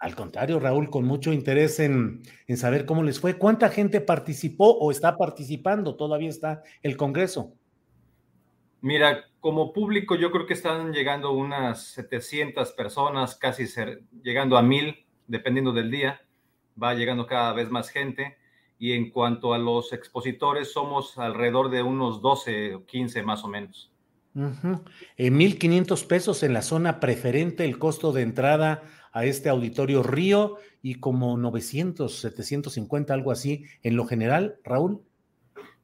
Al contrario, Raúl, con mucho interés en, en, saber cómo les fue. ¿Cuánta gente participó o está participando? Todavía está el Congreso. Mira, como público yo creo que están llegando unas 700 personas, casi ser, llegando a mil, dependiendo del día. Va llegando cada vez más gente. Y en cuanto a los expositores, somos alrededor de unos 12 o 15 más o menos. Uh -huh. eh, 1.500 pesos en la zona preferente, el costo de entrada a este auditorio Río y como 900, 750, algo así en lo general, Raúl.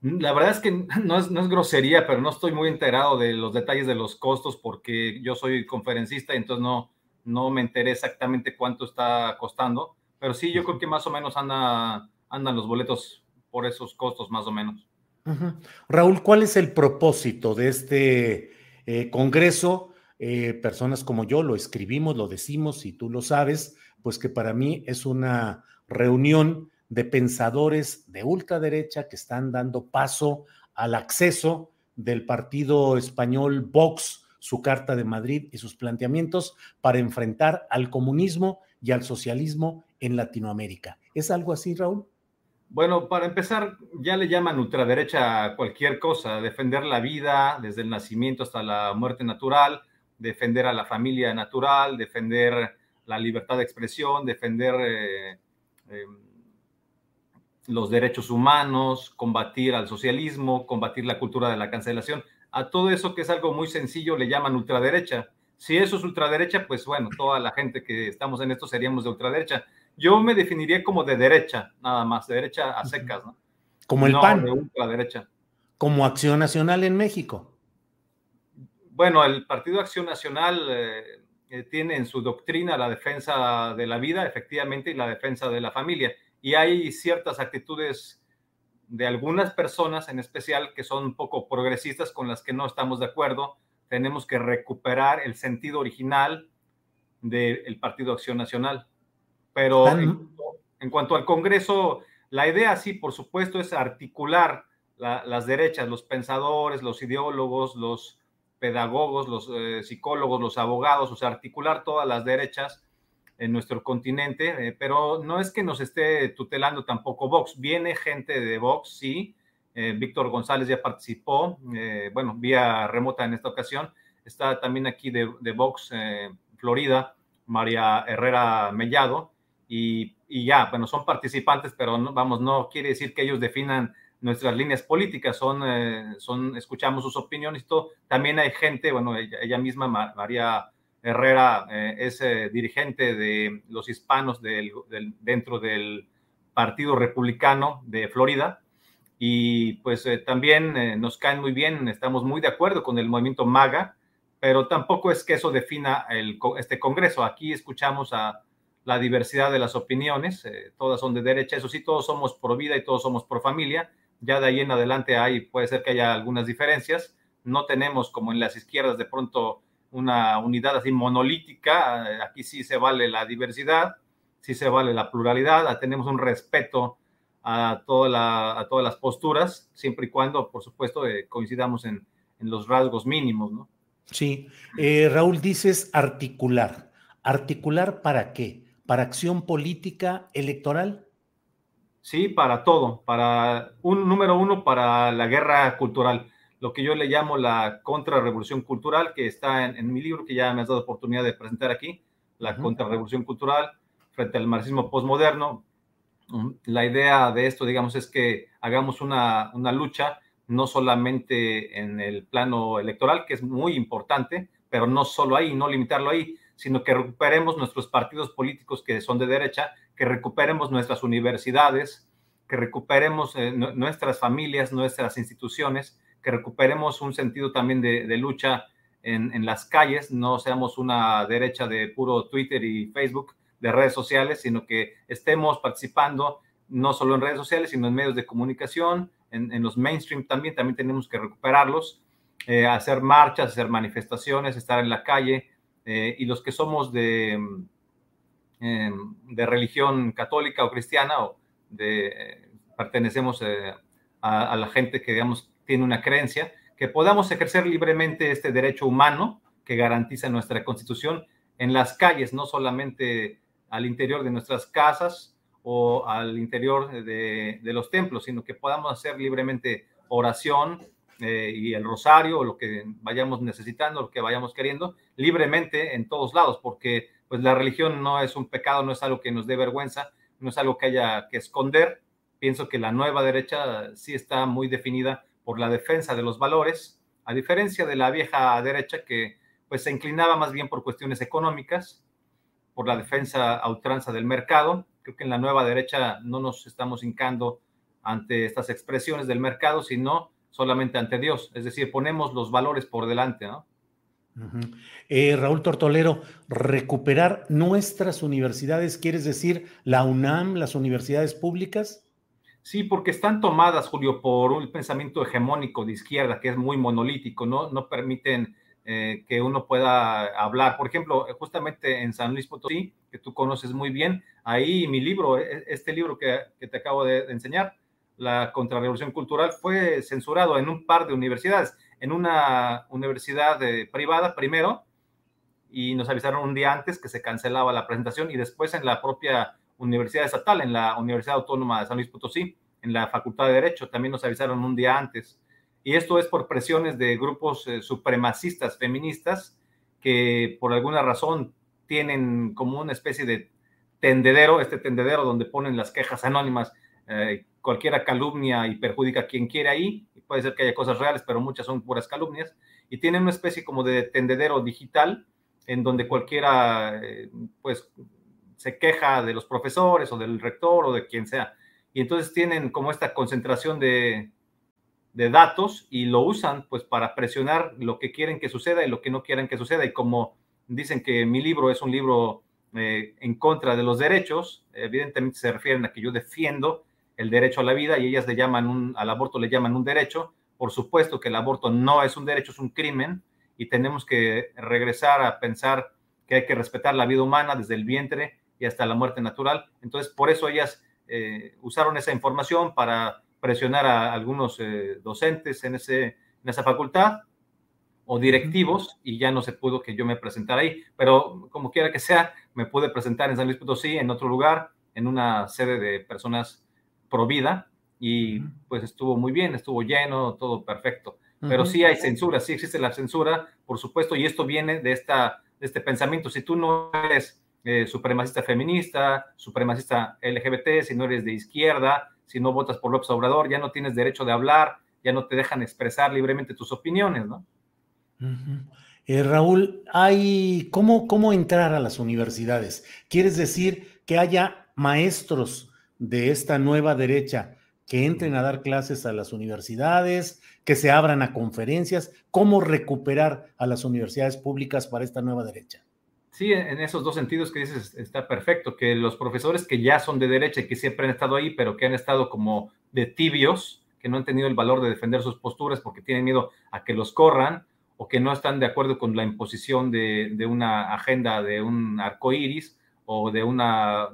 La verdad es que no es, no es, grosería, pero no estoy muy enterado de los detalles de los costos porque yo soy conferencista y entonces no, no me enteré exactamente cuánto está costando, pero sí, yo creo que más o menos anda, andan los boletos por esos costos, más o menos. Uh -huh. Raúl, ¿cuál es el propósito de este eh, Congreso? Eh, personas como yo lo escribimos, lo decimos y tú lo sabes, pues que para mí es una reunión de pensadores de ultraderecha que están dando paso al acceso del partido español Vox, su Carta de Madrid y sus planteamientos para enfrentar al comunismo y al socialismo en Latinoamérica. ¿Es algo así, Raúl? Bueno, para empezar, ya le llaman ultraderecha a cualquier cosa, defender la vida desde el nacimiento hasta la muerte natural, defender a la familia natural, defender la libertad de expresión, defender eh, eh, los derechos humanos, combatir al socialismo, combatir la cultura de la cancelación. A todo eso que es algo muy sencillo le llaman ultraderecha. Si eso es ultraderecha, pues bueno, toda la gente que estamos en esto seríamos de ultraderecha. Yo me definiría como de derecha, nada más, de derecha a secas, ¿no? Como el no, PAN. De ultraderecha. Como Acción Nacional en México. Bueno, el Partido Acción Nacional eh, eh, tiene en su doctrina la defensa de la vida, efectivamente, y la defensa de la familia. Y hay ciertas actitudes de algunas personas en especial que son un poco progresistas con las que no estamos de acuerdo. Tenemos que recuperar el sentido original del Partido Acción Nacional. Pero en, en, cuanto al Congreso, la idea sí, por supuesto, es articular la, las derechas, los pensadores, los ideólogos, los pedagogos, los eh, psicólogos, los abogados, o sea, articular todas las derechas en nuestro continente, eh, pero no es que nos esté tutelando tampoco Vox. Viene gente de Vox, sí. Eh, Víctor González ya participó, bueno, vía remota en esta ocasión. Está también aquí de, de Vox, Florida, María Herrera Mellado, y, y, ya, bueno, son participantes, pero no, vamos, no quiere decir que ellos definan nuestras líneas políticas, son, eh, son escuchamos sus opiniones todo. También hay gente, bueno, ella, ella misma, María Herrera, eh, es eh, dirigente de los hispanos del, del, dentro del Partido Republicano de Florida. Y pues eh, también nos caen muy bien, estamos muy de acuerdo con el movimiento MAGA, pero tampoco es que eso defina el, este Congreso. Aquí escuchamos a la diversidad de las opiniones, eh, todas son de derecha, eso sí, todos somos pro vida y todos somos pro familia, ya de ahí en adelante hay, puede ser que haya algunas diferencias, no tenemos como en las izquierdas de pronto una unidad así monolítica, aquí sí se vale la diversidad, sí se vale la pluralidad, tenemos un respeto a, todas las posturas, siempre y cuando, por supuesto, eh, coincidamos en, en, los rasgos mínimos, ¿no? Sí, eh, Raúl, dices articular. ¿Articular para qué? ¿Para acción política electoral? Sí, para todo. Para un número uno, para la guerra cultural. Lo que yo le llamo la contrarrevolución cultural, que está en, mi libro, que ya me has dado oportunidad de presentar aquí, la contrarrevolución cultural frente al marxismo postmoderno. Mm, la idea de esto, digamos, es que hagamos una, una lucha no solamente en el plano electoral, que es muy importante, pero no solo ahí, no limitarlo ahí, sino que recuperemos nuestros partidos políticos que son de derecha, que recuperemos nuestras universidades, que recuperemos eh, nuestras familias, nuestras instituciones, que recuperemos un sentido también de, lucha en, las calles, no seamos una derecha de puro Twitter y Facebook, de redes sociales, sino que estemos participando no solo en redes sociales, sino en medios de comunicación, en, los mainstream también, también tenemos que recuperarlos, eh, hacer marchas, hacer manifestaciones, estar en la calle, eh, y los que somos de, de religión católica o cristiana, o de, pertenecemos eh, a, la gente que, digamos, tiene una creencia, que podamos ejercer libremente este derecho humano que garantiza nuestra constitución en las calles, no solamente al interior de nuestras casas, o al interior de, los templos, sino que podamos hacer libremente oración eh, y el rosario, o lo que vayamos necesitando, lo que vayamos queriendo, libremente en todos lados, porque pues la religión no es un pecado, no es algo que nos dé vergüenza, no es algo que haya que esconder. Pienso que la nueva derecha sí está muy definida por la defensa de los valores, a diferencia de la vieja derecha que pues se inclinaba más bien por cuestiones económicas, por la defensa a ultranza del mercado Creo que en la nueva derecha no nos estamos hincando ante estas expresiones del mercado, sino solamente ante Dios. Es decir, ponemos los valores por delante, ¿no? Eh, Raúl Tortolero, recuperar nuestras universidades, ¿quieres decir la UNAM, las universidades públicas? Sí, porque están tomadas, Julio, por un pensamiento hegemónico de izquierda que es muy monolítico, ¿no? No permiten eh, que uno pueda hablar. Por ejemplo, justamente en San Luis Potosí, que tú conoces muy bien, ahí mi libro, e, este libro que, te acabo de, enseñar, La Contrarrevolución Cultural, fue censurado en un par de universidades, en una universidad eh, privada primero, y nos avisaron un día antes que se cancelaba la presentación, y después en la propia universidad estatal, en la Universidad Autónoma de San Luis Potosí, en la Facultad de Derecho, también nos avisaron un día antes. Y esto es por presiones de grupos eh, supremacistas feministas que por alguna razón tienen como una especie de tendedero, este tendedero donde ponen las quejas anónimas, eh, cualquiera calumnia y perjudica a quien quiere ahí, puede ser que haya cosas reales, pero muchas son puras calumnias, y tienen una especie como de tendedero digital en donde cualquiera eh, pues se queja de los profesores o del rector o de quien sea. Y entonces tienen como esta concentración de, de datos y lo usan pues para presionar lo que quieren que suceda y lo que no quieren que suceda. Y como dicen que mi libro es un libro eh, en contra de los derechos, evidentemente se refieren a que yo defiendo el derecho a la vida y ellas le llaman un, al aborto le llaman un derecho. Por supuesto que el aborto no es un derecho, es un crimen y tenemos que regresar a pensar que hay que respetar la vida humana desde el vientre y hasta la muerte natural. Entonces, por eso ellas eh, usaron esa información para presionar a algunos eh, docentes en, ese, en esa facultad o directivos y ya no se pudo que yo me presentara ahí. Pero como quiera que sea, me pude presentar en San Luis Potosí, en otro lugar, en una sede de personas pro vida y pues estuvo muy bien, estuvo lleno, todo perfecto. Pero sí hay censura, sí existe la censura, por supuesto, y esto viene de, esta, de este pensamiento. Si tú no eres eh, supremacista feminista, supremacista LGBT, si no eres de izquierda, si no votas por López Obrador, ya no tienes derecho de hablar, ya no te dejan expresar libremente tus opiniones, ¿no? Eh, Raúl, hay ¿cómo, ¿cómo entrar a las universidades? ¿Quieres decir que haya maestros de esta nueva derecha que entren a dar clases a las universidades, que se abran a conferencias? ¿Cómo recuperar a las universidades públicas para esta nueva derecha? Sí, en esos dos sentidos que dices está perfecto, que los profesores que ya son de derecha y que siempre han estado ahí, pero que han estado como de tibios, que no han tenido el valor de defender sus posturas porque tienen miedo a que los corran o que no están de acuerdo con la imposición de, una agenda de un arco iris o de una,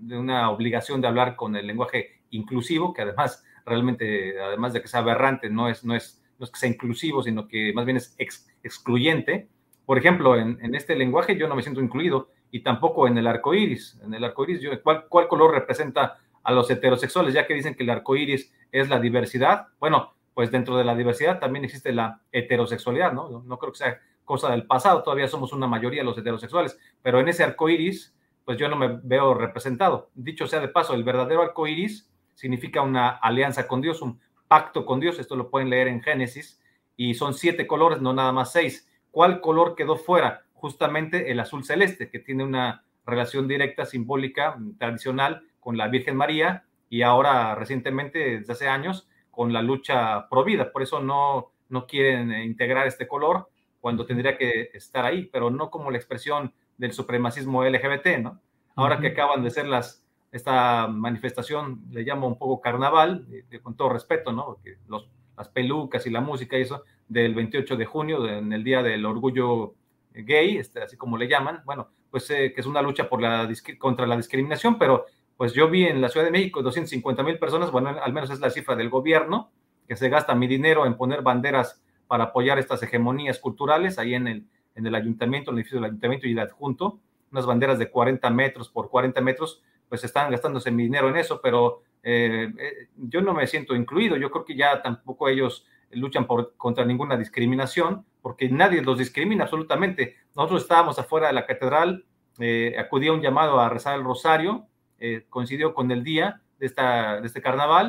de una obligación de hablar con el lenguaje inclusivo, que además realmente, además de que sea aberrante, no es, no es no es que sea inclusivo, sino que más bien es excluyente. Por ejemplo, en, este lenguaje yo no me siento incluido y tampoco en el arco iris. En el arco iris, ¿cuál, ¿cuál color representa a los heterosexuales? Ya que dicen que el arco iris es la diversidad. Bueno, pues dentro de la diversidad también existe la heterosexualidad, ¿no? No creo que sea cosa del pasado, todavía somos una mayoría los heterosexuales, pero en ese arco iris, pues yo no me veo representado. Dicho sea de paso, el verdadero arco iris significa una alianza con Dios, un pacto con Dios, esto lo pueden leer en Génesis, y son siete colores, no nada más seis. ¿Cuál color quedó fuera? Justamente el azul celeste, que tiene una relación directa, simbólica, tradicional con la Virgen María y ahora recientemente, desde hace años, con la lucha pro vida. Por eso no, no quieren integrar este color cuando tendría que estar ahí, pero no como la expresión del supremacismo LGBT, ¿no? Ahora que acaban de ser las, esta manifestación, le llamo un poco carnaval, con todo respeto, ¿no? los, las pelucas y la música y eso, del 28 de junio, en el Día del Orgullo Gay, este, así como le llaman, bueno, pues eh, que es una lucha por la, contra la discriminación, pero pues yo vi en la Ciudad de México 250 mil personas, bueno, al menos es la cifra del gobierno, que se gasta mi dinero en poner banderas para apoyar estas hegemonías culturales ahí en el, en el ayuntamiento, en el edificio del ayuntamiento y el adjunto, unas banderas de 40 metros por 40 metros, pues están gastándose mi dinero en eso, pero eh, eh, yo no me siento incluido, yo creo que ya tampoco ellos luchan por, contra ninguna discriminación, porque nadie los discrimina absolutamente. Nosotros estábamos afuera de la catedral, eh, acudí a un llamado a rezar el rosario, eh, coincidió con el día de, esta, de este carnaval,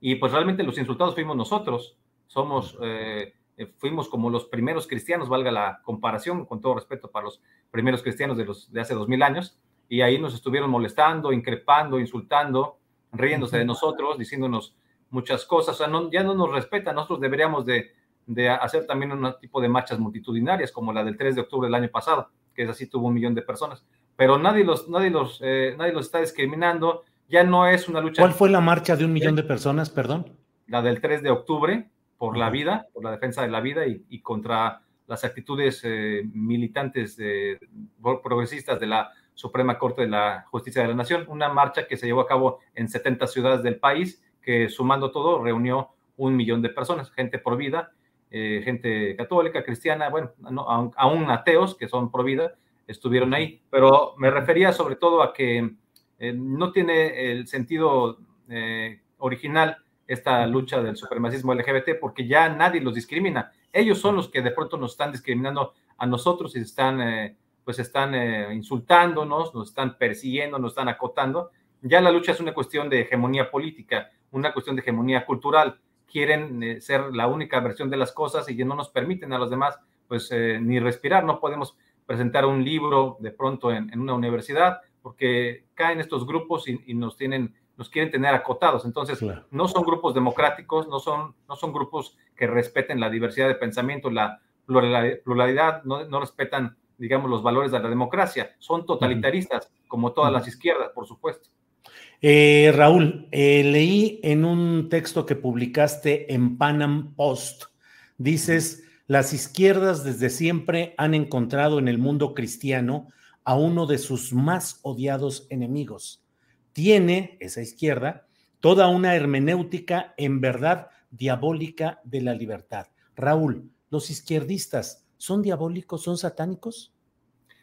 Y pues realmente los insultados fuimos nosotros. Somos, eh, eh, fuimos como los primeros cristianos, valga la comparación, con todo respeto para los primeros cristianos de, los, de hace dos mil años. Y ahí nos estuvieron molestando, increpando, insultando, riéndose de nosotros, diciéndonos muchas cosas. O sea, no, ya no nos respetan. Nosotros deberíamos de, de hacer también un tipo de marchas multitudinarias, como la del 3 de octubre del año pasado, que es así, tuvo un millón de personas. Pero nadie los, nadie los, eh, nadie los está discriminando ya no es una lucha. ¿Cuál fue la marcha de un millón de personas, perdón? La del 3 de octubre, por la vida, por la defensa de la vida y, contra las actitudes eh, militantes progresistas de la Suprema Corte de la Justicia de la Nación. Una marcha que se llevó a cabo en 70 ciudades del país, que sumando todo reunió un millón de personas, gente por vida, eh, gente católica, cristiana, bueno, aún ateos que son por vida, estuvieron ahí. Pero me refería sobre todo a que eh, no tiene el sentido eh, original esta lucha del supremacismo LGBT porque ya nadie los discrimina. Ellos son los que de pronto nos están discriminando a nosotros y están, eh, pues están insultándonos, nos están persiguiendo, nos están acotando. Ya la lucha es una cuestión de hegemonía política, una cuestión de hegemonía cultural. Quieren ser la única versión de las cosas y no nos permiten a los demás pues ni respirar. No podemos presentar un libro de pronto en una universidad porque caen estos grupos y, nos tienen nos quieren tener acotados. Entonces, no son grupos democráticos, no son, no son grupos que respeten la diversidad de pensamiento, la pluralidad, no, no respetan, digamos, los valores de la democracia. Son totalitaristas, como todas las izquierdas, por supuesto. Eh, Raúl, eh, leí en un texto que publicaste en Panam Post, dices, las izquierdas desde siempre han encontrado en el mundo cristiano a uno de sus más odiados enemigos. Tiene, esa izquierda, toda una hermenéutica en verdad diabólica de la libertad. Raúl, ¿los izquierdistas son diabólicos, son satánicos?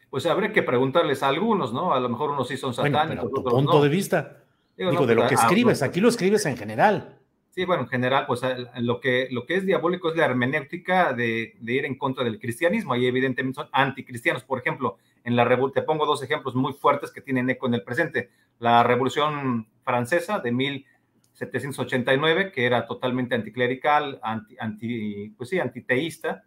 Pues habría que preguntarles a algunos, ¿no? A lo mejor unos sí son satánicos. Bueno, tu punto de vista. Digo, de lo que escribes, aquí lo escribes en general. Sí, bueno, en general, pues lo que, lo que es diabólico es la hermenéutica de, ir en contra del cristianismo. Y evidentemente son anticristianos. Por ejemplo, en la te pongo dos ejemplos muy fuertes que tienen eco en el presente. La Revolución Francesa de 1789, que era totalmente anticlerical, anti, anti, pues sí, antiteísta,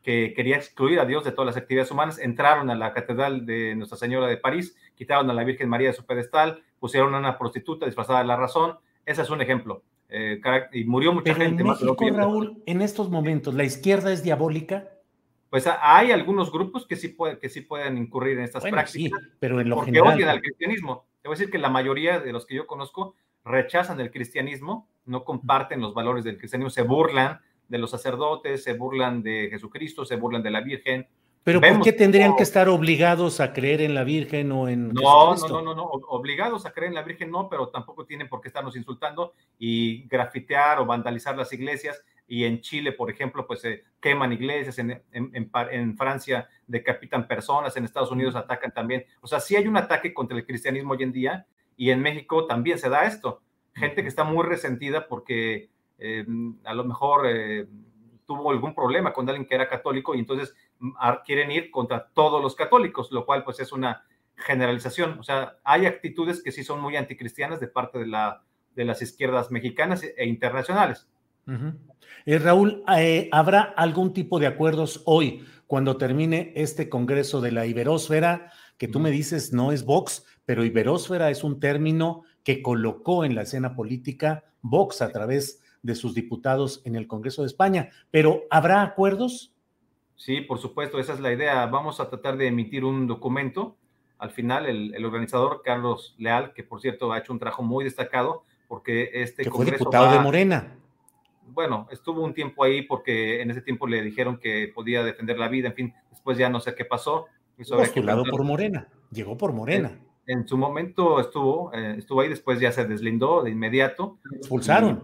que quería excluir a Dios de todas las actividades humanas, entraron a la Catedral de Nuestra Señora de París, quitaron a la Virgen María de su pedestal, pusieron a una prostituta disfrazada de la razón. Ese es un ejemplo. Eh, y murió mucha gente. En México, Raúl, en estos momentos, ¿la izquierda es diabólica? Pues hay algunos grupos que sí, pueden, que sí pueden incurrir en estas prácticas. pero en lo porque general. odian al cristianismo. Te voy a decir que la mayoría de los que yo conozco rechazan el cristianismo, no comparten los valores del cristianismo, se burlan de los sacerdotes, se burlan de Jesucristo, se burlan de la Virgen, pero ¿por qué tendrían que estar obligados a creer en la Virgen o en no, no, no, no, no, obligados a creer en la Virgen no, pero tampoco tienen por qué estarnos insultando y grafitear o vandalizar las iglesias. Y en Chile, por ejemplo, pues se queman iglesias, en, en, Francia decapitan personas, en Estados Unidos atacan también. O sea, sí hay un ataque contra el cristianismo hoy en día y en México también se da esto. Gente que está muy resentida porque eh, a lo mejor eh, tuvo algún problema con alguien que era católico y entonces quieren ir contra todos los católicos, lo cual pues es una generalización. O sea, hay actitudes que sí son muy anticristianas de parte de, la, de las izquierdas mexicanas e internacionales. Eh, Raúl, eh, ¿habrá algún tipo de acuerdos hoy cuando termine este Congreso de la Iberósfera? Que tú me dices no es Vox, pero Iberósfera es un término que colocó en la escena política Vox a través de sus diputados en el Congreso de España. Pero ¿habrá acuerdos? Sí, por supuesto, esa es la idea. Vamos a tratar de emitir un documento. Al final, el, organizador Carlos Leal, que por cierto ha hecho un trabajo muy destacado, porque este que fue diputado de Morena. Bueno, estuvo un tiempo ahí porque en ese tiempo le dijeron que podía defender la vida, en fin, después ya no sé qué pasó. Postulado por Morena, llegó por Morena. En, su momento estuvo, eh, estuvo ahí, después ya se deslindó de inmediato. expulsaron.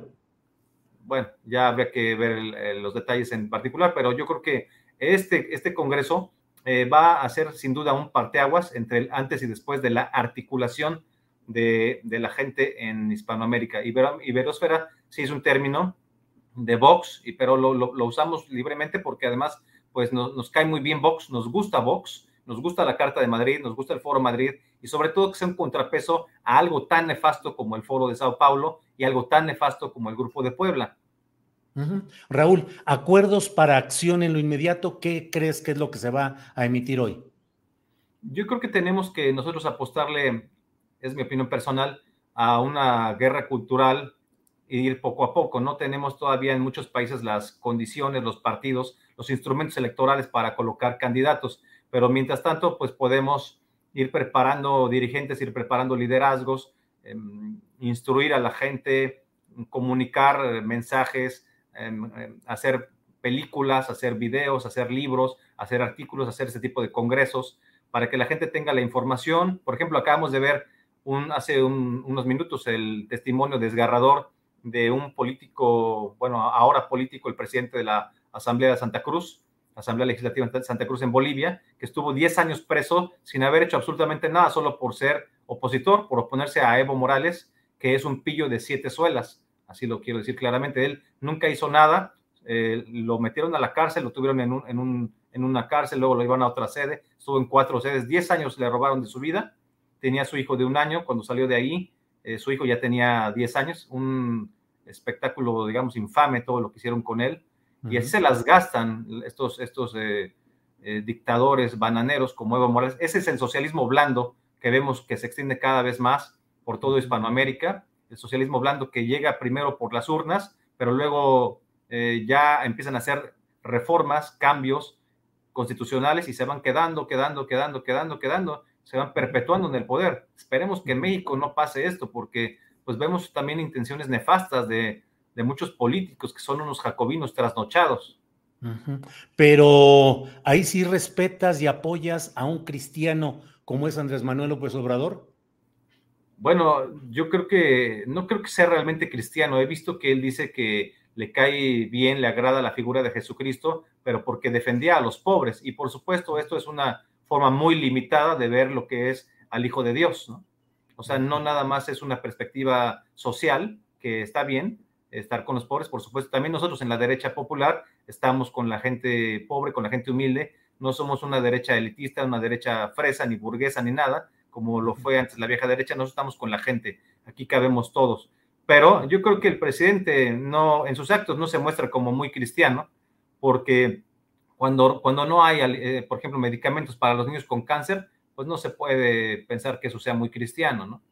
bueno, ya habría que ver los detalles en particular, pero yo creo que este, este Congreso eh, va a ser sin duda un parteaguas entre el antes y después de la articulación de, la gente en Hispanoamérica. Ibero, Iberosfera sí es un término de Vox, pero lo, usamos libremente porque además pues nos, cae muy bien Vox, nos gusta Vox, nos gusta la Carta de Madrid, nos gusta el Foro Madrid y sobre todo que sea un contrapeso a algo tan nefasto como el Foro de Sao Paulo y algo tan nefasto como el Grupo de Puebla. Raúl, acuerdos para acción en lo inmediato, ¿qué crees que es lo que se va a emitir hoy? Yo creo que tenemos que nosotros apostarle, es mi opinión personal, a una guerra cultural ir poco a poco. No tenemos todavía en muchos países las condiciones, los partidos, los instrumentos electorales para colocar candidatos, pero mientras tanto, pues podemos ir preparando dirigentes, ir preparando liderazgos, em, instruir a la gente, comunicar mensajes, hacer películas, hacer videos, hacer libros, hacer artículos, hacer ese tipo de congresos para que la gente tenga la información. Por ejemplo, acabamos de ver un, hace unos minutos el testimonio desgarrador de un político, bueno, ahora político, el presidente de la Asamblea de Santa Cruz, Asamblea Legislativa de Santa Cruz en Bolivia, que estuvo 10 años preso sin haber hecho absolutamente nada, solo por ser opositor, por oponerse a Evo Morales, que es un pillo de siete suelas así lo quiero decir claramente, él nunca hizo nada, eh, lo metieron a la cárcel, lo tuvieron en, un, en, un, en, una cárcel, luego lo iban a otra sede, estuvo en cuatro sedes, diez años le robaron de su vida, tenía su hijo de un año, cuando salió de ahí, eh, su hijo ya tenía diez años, un espectáculo, digamos, infame todo lo que hicieron con él, y así se las gastan estos, estos eh, dictadores bananeros como Evo Morales, ese es el socialismo blando que vemos que se extiende cada vez más por todo Hispanoamérica, el socialismo blando que llega primero por las urnas, pero luego eh, ya empiezan a hacer reformas, cambios constitucionales y se van quedando, quedando, quedando, quedando, quedando, se van perpetuando en el poder. Esperemos que en México no pase esto, porque pues vemos también intenciones nefastas de, muchos políticos que son unos jacobinos trasnochados. Pero ahí sí respetas y apoyas a un cristiano como es Andrés Manuel López Obrador. Bueno, yo creo que no creo que sea realmente cristiano. He visto que él dice que le cae bien, le agrada la figura de Jesucristo, pero porque defendía a los pobres. Y por supuesto, esto es una forma muy limitada de ver lo que es al Hijo de Dios, ¿no? O sea, no nada más es una perspectiva social, que está bien, estar con los pobres, por supuesto. También nosotros en la derecha popular estamos con la gente pobre, con la gente humilde. No somos una derecha elitista, una derecha fresa, ni burguesa, ni nada, como lo fue antes la vieja derecha. Nosotros estamos con la gente. Aquí cabemos todos. Pero yo creo que el presidente no, en sus actos no se muestra como muy cristiano, porque cuando, cuando no hay, eh, por ejemplo, medicamentos para los niños con cáncer, pues no se puede pensar que eso sea muy cristiano, ¿no?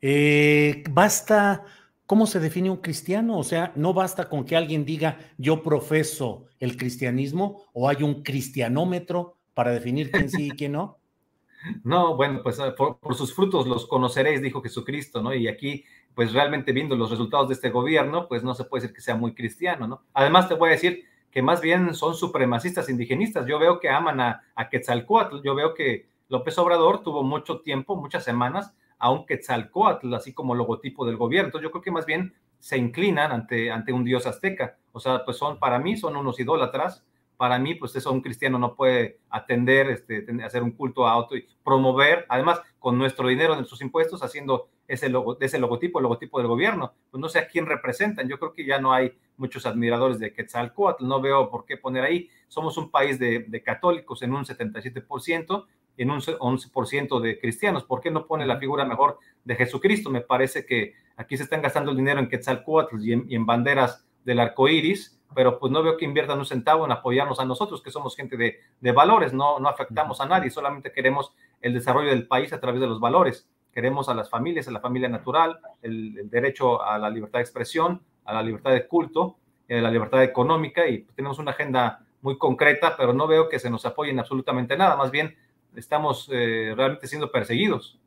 Eh, basta, ¿cómo se define un cristiano? O sea, no basta con que alguien diga yo profeso el cristianismo o hay un cristianómetro para definir quién sí y quién no. No, bueno, pues ah, por, sus frutos los conoceréis, dijo Jesucristo, ¿no? Y aquí, pues realmente viendo los resultados de este gobierno, pues no se puede decir que sea muy cristiano, ¿no? Además, te voy a decir que más bien son supremacistas indigenistas. Yo veo que aman a, a Quetzalcoatl, yo veo que López Obrador tuvo mucho tiempo, muchas semanas, a un Quetzalcoatl, así como logotipo del gobierno. Entonces, yo creo que más bien se inclinan ante, ante un dios azteca. O sea, pues son, para mí, son unos idólatras para mí, pues eso un cristiano no puede atender, este, hacer un culto a auto y promover, además, con nuestro dinero, nuestros impuestos, haciendo ese, logo, ese logotipo, el logotipo del gobierno. Pues no sé a quién representan. Yo creo que ya no hay muchos admiradores de Quetzalcoatl, no veo por qué poner ahí. Somos un país de, de católicos en un 77%, en un 11% de cristianos. ¿Por qué no pone la figura mejor de Jesucristo? Me parece que aquí se están gastando el dinero en Quetzalcoatl y en, y en banderas del arco iris pero pues no veo que inviertan un centavo en apoyarnos a nosotros, que somos gente de, de, valores, no, no afectamos a nadie, solamente queremos el desarrollo del país a través de los valores. Queremos a las familias, a la familia natural, el, derecho a la libertad de expresión, a la libertad de culto, a eh, la libertad económica y pues, tenemos una agenda muy concreta, pero no veo que se nos apoyen absolutamente nada, más bien estamos eh, realmente siendo perseguidos.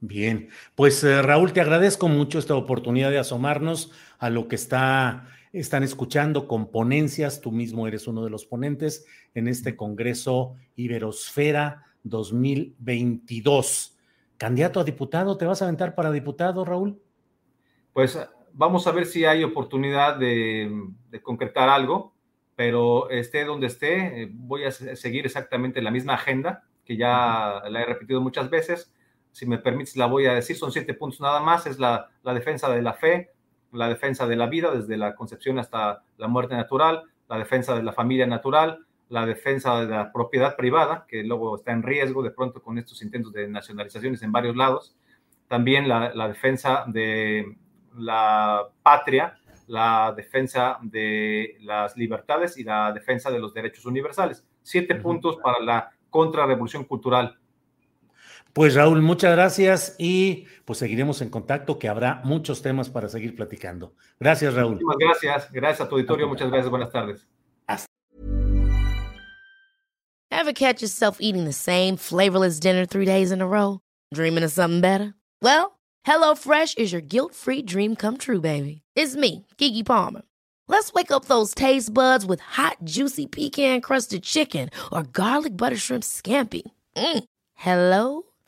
Bien, pues eh, Raúl, te agradezco mucho esta oportunidad de asomarnos a lo que está están escuchando con ponencias, tú mismo eres uno de los ponentes en este Congreso Iberosfera 2022. Candidato a diputado, ¿te vas a aventar para diputado, Raúl? Pues vamos a ver si hay oportunidad de, concretar algo, pero esté donde esté, eh, voy a seguir exactamente la misma agenda que ya la he repetido muchas veces. Si me permites, la voy a decir, son siete puntos nada más, es la, la defensa de la fe, la defensa de la vida desde la concepción hasta la muerte natural, la defensa de la familia natural, la defensa de la propiedad privada, que luego está en riesgo de pronto con estos intentos de nacionalizaciones en varios lados, también la, defensa de la patria, la defensa de las libertades y la defensa de los derechos universales. Siete puntos para la contrarrevolución cultural pues Raúl, muchas gracias y pues seguiremos en contacto que habrá muchos temas para seguir platicando. Gracias, Raúl. Muchas gracias. Gracias a tu auditorio. Muchas gracias. Buenas tardes. Hasta. Ever catch yourself eating the same flavorless dinner three days in a row? Dreaming of something better? Well, HelloFresh is your guilt-free dream come true, baby. It's me, Kiki Palmer. Let's wake up those taste buds with hot, juicy pecan-crusted chicken or garlic butter shrimp scampi. Mm. Hello